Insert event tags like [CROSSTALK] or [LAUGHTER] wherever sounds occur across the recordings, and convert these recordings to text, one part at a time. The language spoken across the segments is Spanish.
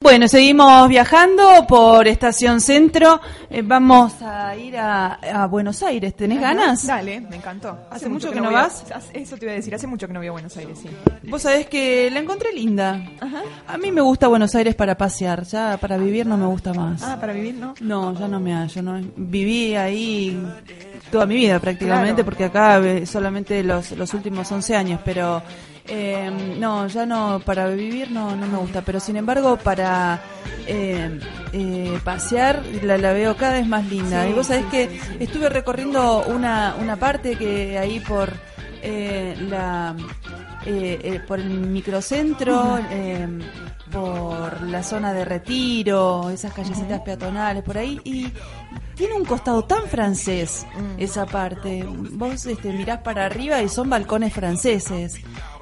Bueno, seguimos viajando por Estación Centro. Eh, vamos a ir a, a Buenos Aires. ¿Tenés Ajá, ganas? Dale, me encantó. ¿Hace mucho que no vas? Eso te iba a decir, hace mucho que no voy a Buenos Aires, sí. Vos sabés que la encontré linda. Ajá. A mí me gusta Buenos Aires para pasear. Ya para vivir no me gusta más. Ah, para vivir, ¿no? No, ya no me hallo. No. Viví ahí toda mi vida prácticamente, Claro. porque acá eh, solamente los, los últimos 11 años, pero eh, no, ya no, para vivir no, no me gusta, pero sin embargo para eh, eh, pasear la, la veo cada vez más linda. Sí, y vos sabés sí, que sí, estuve recorriendo una, una parte que ahí por eh, la... eh, eh, por el microcentro, eh, por la zona de retiro, esas callecitas peatonales por ahí, y tiene un costado tan francés Mm. esa parte. Vos este, mirás para arriba y son balcones franceses.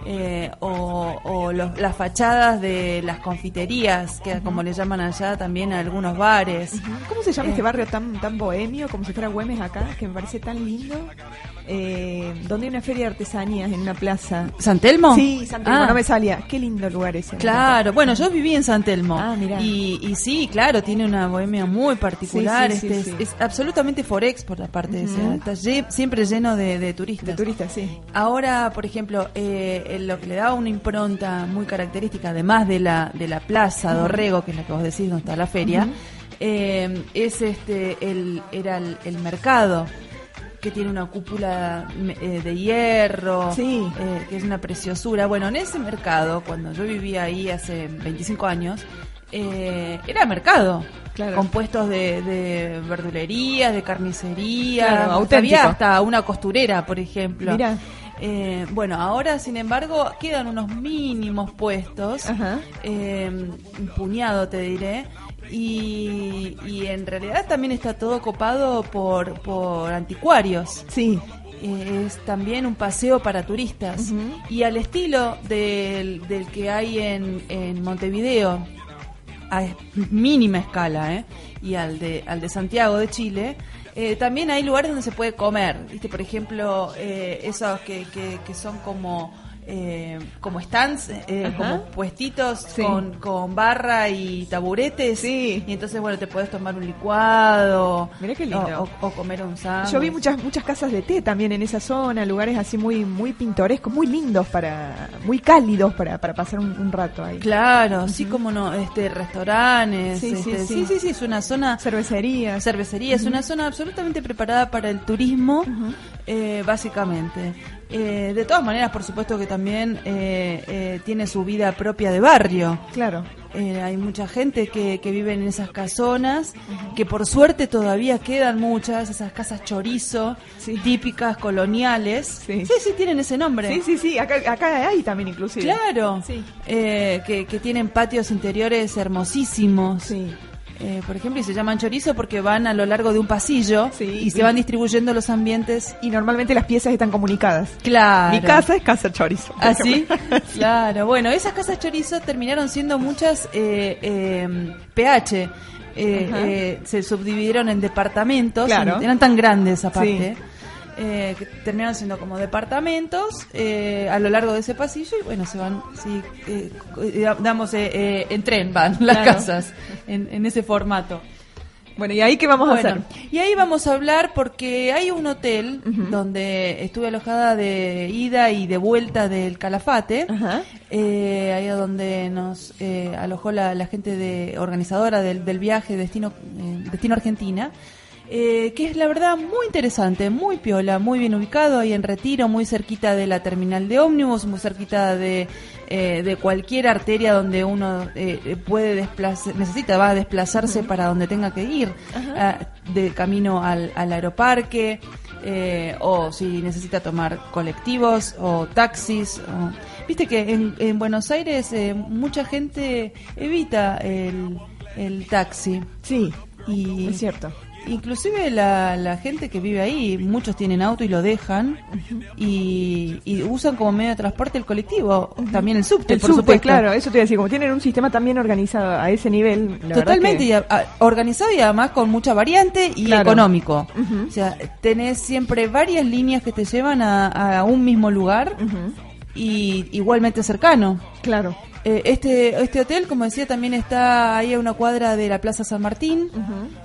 eh, o o los- las fachadas de las confiterías, que como le llaman allá también a algunos bares. ¿Cómo se llama Eh. este barrio tan tan bohemio, como si fuera Güemes acá, que me parece tan lindo? Eh, donde hay una feria de artesanías en una plaza. ¿San Telmo? Sí, San Telmo, Ah. no me salía. Qué lindo lugar ese. Claro, bueno, yo viví en San Telmo. Ah, mirá. Y, y sí, claro, tiene una bohemia muy particular. Sí, sí, sí, este, sí. Es, es absolutamente forex por la parte de Ujú. Está siempre lleno de, de turistas. De turistas, sí. Ahora, por ejemplo, eh, lo que le da una impronta muy característica, además de la, de la plaza Dorrego, que es la que vos decís donde está la feria, eh, es este el, era el, el mercado que tiene una cúpula eh, de hierro, Sí. eh, que es una preciosura. Bueno, en ese mercado, cuando yo vivía ahí hace 25 años, eh, era mercado. Claro. Compuestos de, de verdulerías, de carnicería, Claro, había auténtico. hasta una costurera, por ejemplo. Mira. Eh, bueno, ahora, sin embargo, quedan unos mínimos puestos, eh, un puñado te diré, y, y en realidad también está todo copado por, por anticuarios. Sí. Eh, es también un paseo para turistas. Y al estilo del, del que hay en, en Montevideo, a mínima escala, ¿eh? y al de, al de Santiago de Chile, eh, también hay lugares donde se puede comer. ¿viste? Por ejemplo, eh, esos que, que, que son como... eh, como stands, eh, como puestitos Sí. con, con barra y taburetes. Sí. Y entonces, bueno, te puedes tomar un licuado. Mirá qué lindo. O, o- o comer un sándwich. Yo vi muchas muchas casas de té también en esa zona, lugares así muy muy pintorescos, muy lindos para, muy cálidos para, para pasar un, un rato ahí. Claro, así como no, este, restaurantes, Sí, sí, este, sí. sí, sí, sí, es una zona Cervecerías. cervecería, es una zona absolutamente preparada para el turismo, eh, básicamente. Eh, de todas maneras, por supuesto que también eh, eh, tiene su vida propia de barrio. Claro. Eh, hay mucha gente que, que vive en esas casonas, que por suerte todavía quedan muchas, esas casas chorizo, Sí. típicas, coloniales. Sí. sí, sí, tienen ese nombre. Sí, sí, sí, acá, acá hay también inclusive. Claro, Sí. eh, que, que tienen patios interiores hermosísimos. Sí. Eh, por ejemplo, y se llaman chorizo porque van a lo largo de un pasillo Sí, y se van distribuyendo los ambientes. Y normalmente las piezas están comunicadas. Claro. Mi casa es casa chorizo. ¿Así? ejemplo. [LAUGHS] claro. Bueno, esas casas chorizo terminaron siendo muchas eh, eh, PH. Eh, Ajá. eh, se subdividieron en departamentos. Claro. Eran tan grandes aparte. Sí. Eh, que terminaron siendo como departamentos eh, a lo largo de ese pasillo y bueno, se van, sí, eh, eh, damos eh, eh, en tren van las Claro. casas en, en ese formato. Bueno, ¿y ahí qué vamos a hacer? y ahí vamos a hablar porque hay un hotel donde estuve alojada de ida y de vuelta del Calafate, eh, ahí a donde nos eh, alojó la, la gente de organizadora del, del viaje Destino, Destino Argentina. Eh, que es la verdad muy interesante, muy piola, muy bien ubicado ahí en Retiro, muy cerquita de la terminal de ómnibus, muy cerquita de, eh, de cualquier arteria donde uno eh, puede desplazar, necesita, va a desplazarse para donde tenga que ir, ah, de camino al, al aeroparque, eh, o si necesita tomar colectivos o taxis. o- Viste que en, en Buenos Aires eh, mucha gente evita el el taxi. Sí, Y es cierto. Inclusive la, la gente que vive ahí, muchos tienen auto y lo dejan y, y usan como medio de transporte el colectivo, también el subte, El por subte, supuesto. claro, eso te iba a decir, como tienen un sistema también organizado a ese nivel. la Totalmente que- y a- a- organizado y además con mucha variante y Claro. económico. O sea, tenés siempre varias líneas que te llevan a, a un mismo lugar y igualmente cercano. Claro. Eh, este, este hotel, como decía, también está ahí a una cuadra de la Plaza San Martín.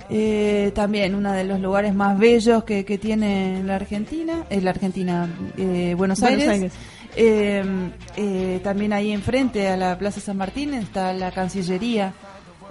Eh, también uno de los lugares más bellos que, que tiene la Argentina, es la Argentina, eh, Buenos, Buenos Aires. Aires. Eh, eh, también ahí enfrente a la Plaza San Martín está la Cancillería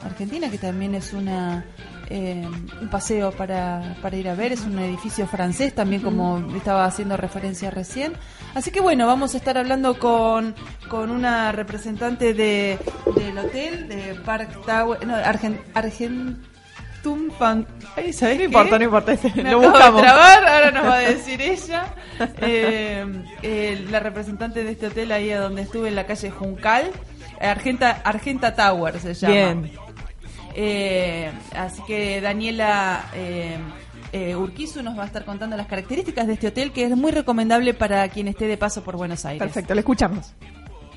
Argentina, que también es una eh, un paseo para, para ir a ver, es un edificio francés también como estaba haciendo referencia recién. Así que bueno, vamos a estar hablando con, con una representante de, del hotel, de Park Tower, no, Argen, Argentum Fan... Ay, ¿sabés No qué? importa, no importa, [LAUGHS] lo buscamos. trabar, ahora nos va a [LAUGHS] decir ella. Eh, eh, la representante de este hotel ahí a donde estuve en la calle Juncal. Argenta, Argenta Tower se llama. Bien. Eh, así que Daniela eh, eh, Urquizu nos va a estar contando las características de este hotel que es muy recomendable para quien esté de paso por Buenos Aires. Perfecto, le escuchamos.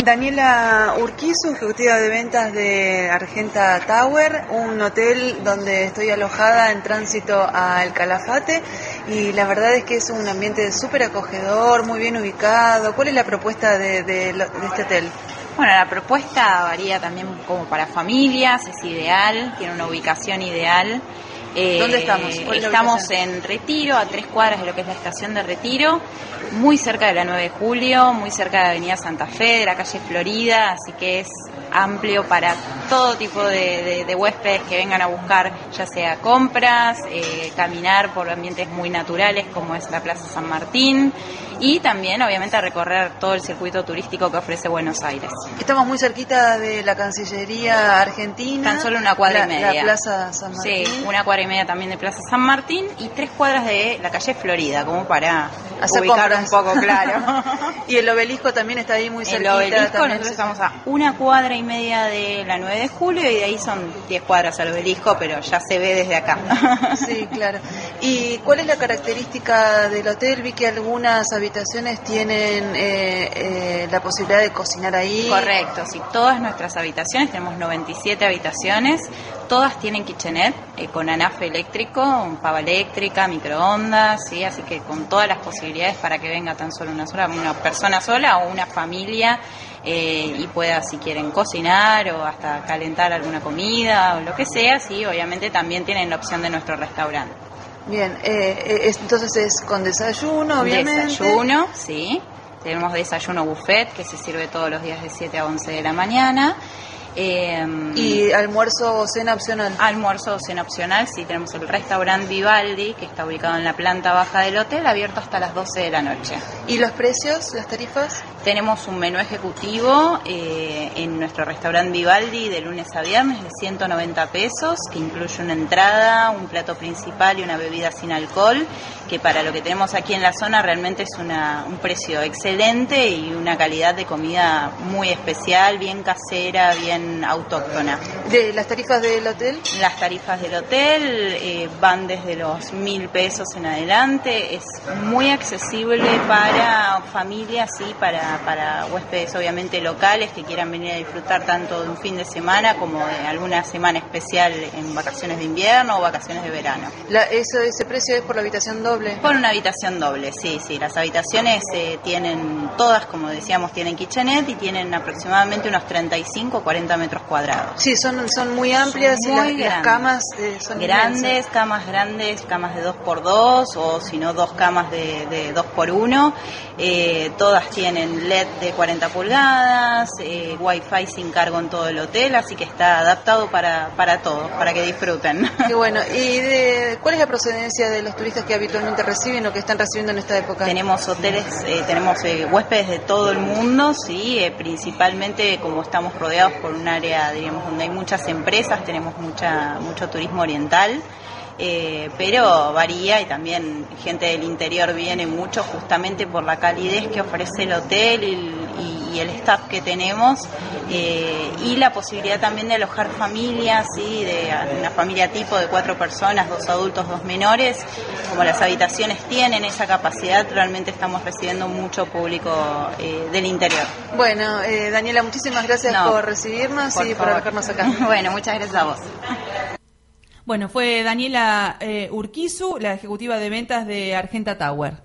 Daniela Urquizu, ejecutiva de ventas de Argenta Tower, un hotel donde estoy alojada en tránsito al Calafate y la verdad es que es un ambiente súper acogedor, muy bien ubicado. ¿Cuál es la propuesta de, de lo- de este hotel? Bueno, la propuesta varía también como para familias, es ideal, tiene una ubicación ideal. Eh, ¿Dónde estamos? ¿Cuál es la Estamos en Retiro, a tres cuadras de lo que es la estación de Retiro, muy cerca de la 9 de julio, muy cerca de la Avenida Santa Fe, de la calle Florida, así que es amplio para todo tipo de, de- de huéspedes que vengan a buscar, ya sea compras, eh, caminar por ambientes muy naturales como es la Plaza San Martín y también obviamente a recorrer todo el circuito turístico que ofrece Buenos Aires. Estamos muy cerquita de la Cancillería Argentina. Tan solo una cuadra la, y media. La Plaza San Martín. Sí, una cuadra y media también de Plaza San Martín y tres cuadras de la calle Florida, como para Hacer ubicar compras. un poco claro. [LAUGHS] y el obelisco también está ahí muy El cerquita. obelisco, también nosotros estamos a una cuadra y media de la 9 de julio y de ahí son 10 cuadras al obelisco, pero ya se ve desde acá. Sí, claro. ¿Y cuál es la característica del hotel? Vi que algunas habitaciones tienen eh, eh, la posibilidad de cocinar ahí. Correcto, sí, todas nuestras habitaciones, tenemos 97 habitaciones, todas tienen kitchenette eh, con anafe eléctrico, pava eléctrica, microondas, sí, así que con todas las posibilidades para que venga tan solo una sola, una persona sola o una familia eh, y pueda si quieren cocinar o hasta calentar alguna comida o lo que sea, sí, obviamente también tienen la opción de nuestro restaurante. Bien, eh, eh, es- entonces es con desayuno, obviamente. Desayuno, sí. Tenemos desayuno buffet que se sirve todos los días de 7 a 11 de la mañana. Eh, Y almuerzo o cena opcional. almuerzo o cena opcional, sí, tenemos el restaurante Vivaldi, que está ubicado en la planta baja del hotel, abierto hasta las 12 de la noche. ¿Y los precios, las tarifas? Tenemos un menú ejecutivo eh, en nuestro restaurante Vivaldi de lunes a viernes de 190 pesos, que incluye una entrada, un plato principal y una bebida sin alcohol, que para lo que tenemos aquí en la zona realmente es una, un precio excelente y una calidad de comida muy especial, bien casera, bien autóctona. ¿De las tarifas del hotel? Las tarifas del hotel eh, van desde los mil pesos en adelante. Es muy accesible para familias y para, para huéspedes obviamente locales que quieran venir a disfrutar tanto de un fin de semana como de alguna semana especial en vacaciones de invierno o vacaciones de verano. La, eso, ese precio es por la habitación doble. Por una habitación doble, sí, sí. Las habitaciones eh, tienen, todas como decíamos, tienen kitchenette y tienen aproximadamente unos 35 o 40 metros cuadrados. Sí, son, son muy amplias y Muy las, camas eh, son grandes, inmensas. camas grandes, camas de 2 por 2 o si no dos camas de, de 2 por 1 Eh, todas tienen LED de 40 pulgadas, eh, wifi sin cargo en todo el hotel, así que está adaptado para, para todos, para que disfruten. Qué bueno. [LAUGHS] ¿Y de, cuál es la procedencia de los turistas que habitualmente reciben o que están recibiendo en esta época? Tenemos hoteles, eh, tenemos eh, huéspedes de todo el mundo, sí, principalmente como estamos rodeados por un área, diríamos, donde hay muchas empresas, tenemos mucha mucho turismo oriental. eh, pero varía y también gente del interior viene mucho justamente por la calidez que ofrece el hotel y, y- el staff que tenemos eh, y la posibilidad también de alojar familias, ¿sí? de una familia tipo de cuatro personas, dos adultos, dos menores, como las habitaciones tienen esa capacidad, realmente estamos recibiendo mucho público eh, del interior. Bueno, eh, Daniela, muchísimas gracias por recibirnos y por alojarnos acá. [LAUGHS] bueno, muchas gracias a vos. Bueno, fue Daniela Urquizu, la ejecutiva de ventas de Argenta Tower.